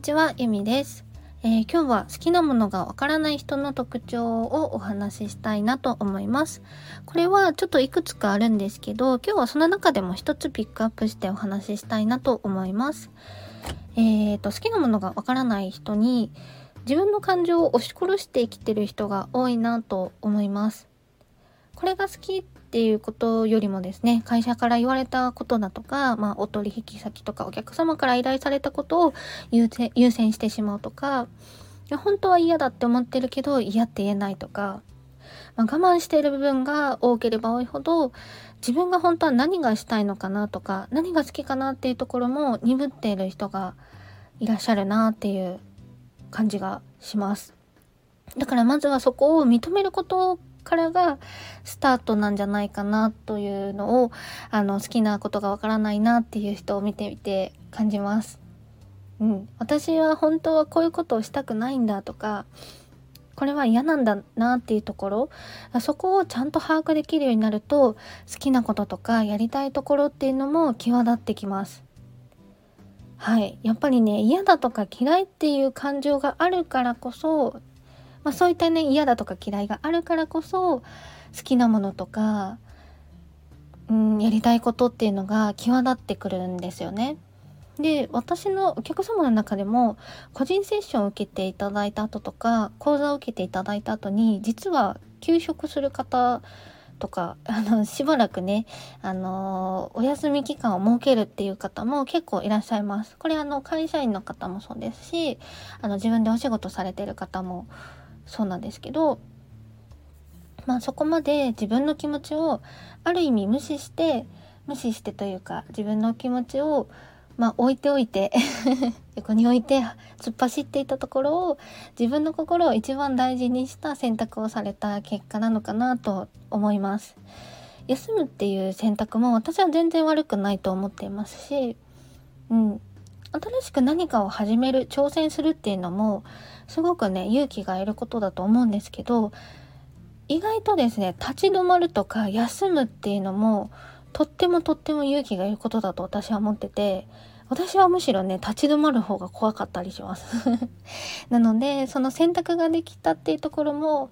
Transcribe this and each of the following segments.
にちは、ゆみです、えー、今日は好きなものがわからない人の特徴をお話ししたいなと思います。これはちょっといくつかあるんですけど、今日はその中でも一つピックアップしてお話ししたいなと思います。えーと、好きなものがわからない人に自分の感情を押し殺して生きてる人が多いなと思います。これが好きっていうことよりもですね、会社から言われたことだとか、まあ、お取引先とかお客様から依頼されたことを優先してしまうとか、本当は嫌だって思ってるけど嫌って言えないとか、まあ、我慢している部分が多ければ多いほど自分が本当は何がしたいのかなとか何が好きかなっていうところも鈍っている人がいらっしゃるなっていう感じがします。だからまずはそこを認めることからがスタートなんじゃないかなというのをあの好きなことがわからないなっていう人を見てみて感じます。うん、私は本当はこういうことをしたくないんだとかこれは嫌なんだなっていうところそこをちゃんと把握できるようになると好きなこととかやりたいところっていうのも際立ってきます。はい。やっぱりね、嫌だとか嫌いっていう感情があるからこそ、まあ、そういったね嫌だとか嫌いがあるからこそ好きなものとか、うん、やりたいことっていうのが際立ってくるんですよね。で私のお客様の中でも個人セッションを受けていただいた後とか講座を受けていただいた後に実は休職する方とかあのしばらくねあのお休み期間を設けるっていう方も結構いらっしゃいます。これあの会社員の方もそうですしあの自分でお仕事されてる方もそうなんですけどまあそこまで自分の気持ちをある意味無視して無視してというか自分の気持ちをまあ置いておいて 横に置いて突っ走っていたところを自分の心を一番大事にした選択をされた結果なのかなと思います。休むっていう選択も私は全然悪くないと思っていますし、うん、新しく何かを始める挑戦するっていうのもすごくね勇気がいることだと思うんですけど意外とですね立ち止まるとか休むっていうのもとってもとっても勇気がいることだと私は思ってて私はむしろね立ち止まる方が怖かったりします なのでその選択ができたっていうところも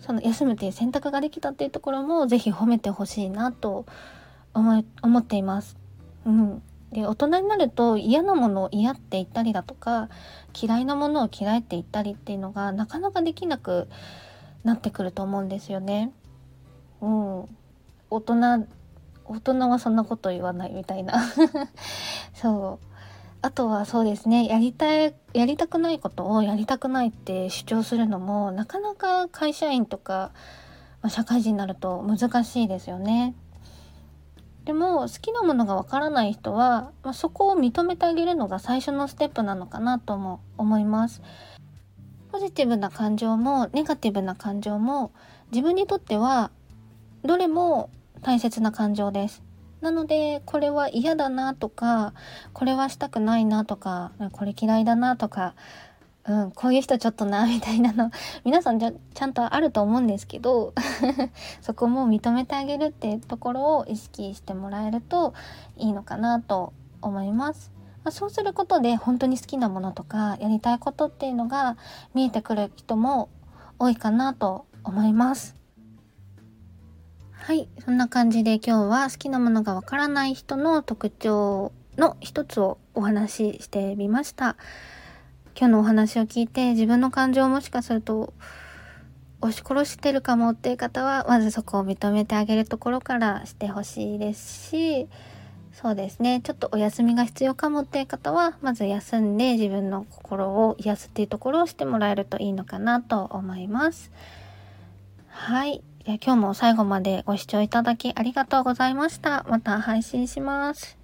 その休むっていう選択ができたっていうところも是非褒めてほしいなと思思っています。うん、で大人になると嫌なものを嫌って言ったりだとか嫌いなものを嫌いって言ったりっていうのがなかなかできなくなってくると思うんですよね。うん、大人大人はそんなこと言わないみたいな そうあとはそうですねやりたいやりたくないことをやりたくないって主張するのもなかなか会社員とか、まあ、社会人になると難しいですよね。でも好きなものがわからない人は、まあ、そこを認めてあげるのが最初のステップなのかなとも思います。ポジティブな感情もネガティブな感情も自分にとってはどれも大切な感情です。なのでこれは嫌だなとかこれはしたくないなとかこれ嫌いだなとかうん、こういう人ちょっとな、みたいなの、皆さんじゃ、ちゃんとあると思うんですけど、そこも認めてあげるっていうところを意識してもらえるといいのかなと思います。まあ、そうすることで本当に好きなものとかやりたいことっていうのが見えてくる人も多いかなと思います。はい。そんな感じで今日は好きなものがわからない人の特徴の一つをお話ししてみました。今日のお話を聞いて自分の感情をもしかすると押し殺してるかもっていう方はまずそこを認めてあげるところからしてほしいですしそうですねちょっとお休みが必要かもっていう方はまず休んで自分の心を癒すっていうところをしてもらえるといいのかなと思います。はい。今日も最後までご視聴いただきありがとうございました。また配信します。